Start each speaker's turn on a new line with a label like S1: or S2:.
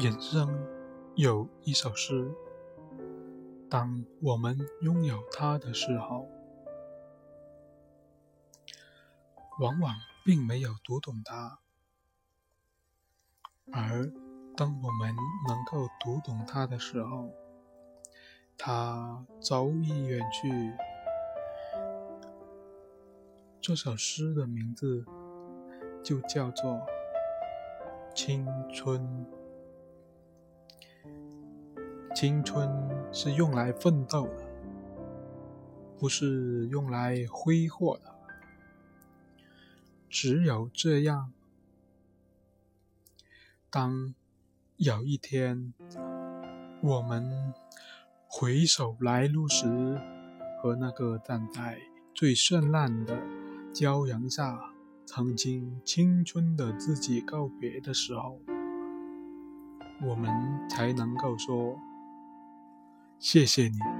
S1: 人生有一首诗，当我们拥有它的时候，往往并没有读懂它；而当我们能够读懂它的时候，它早已远去。这首诗的名字就叫做《青春》。青春是用来奋斗的，不是用来挥霍的。只有这样，当有一天我们回首来路时，和那个站在最绚烂的骄阳下，曾经青春的自己告别的时候，我们才能够说。谢谢你。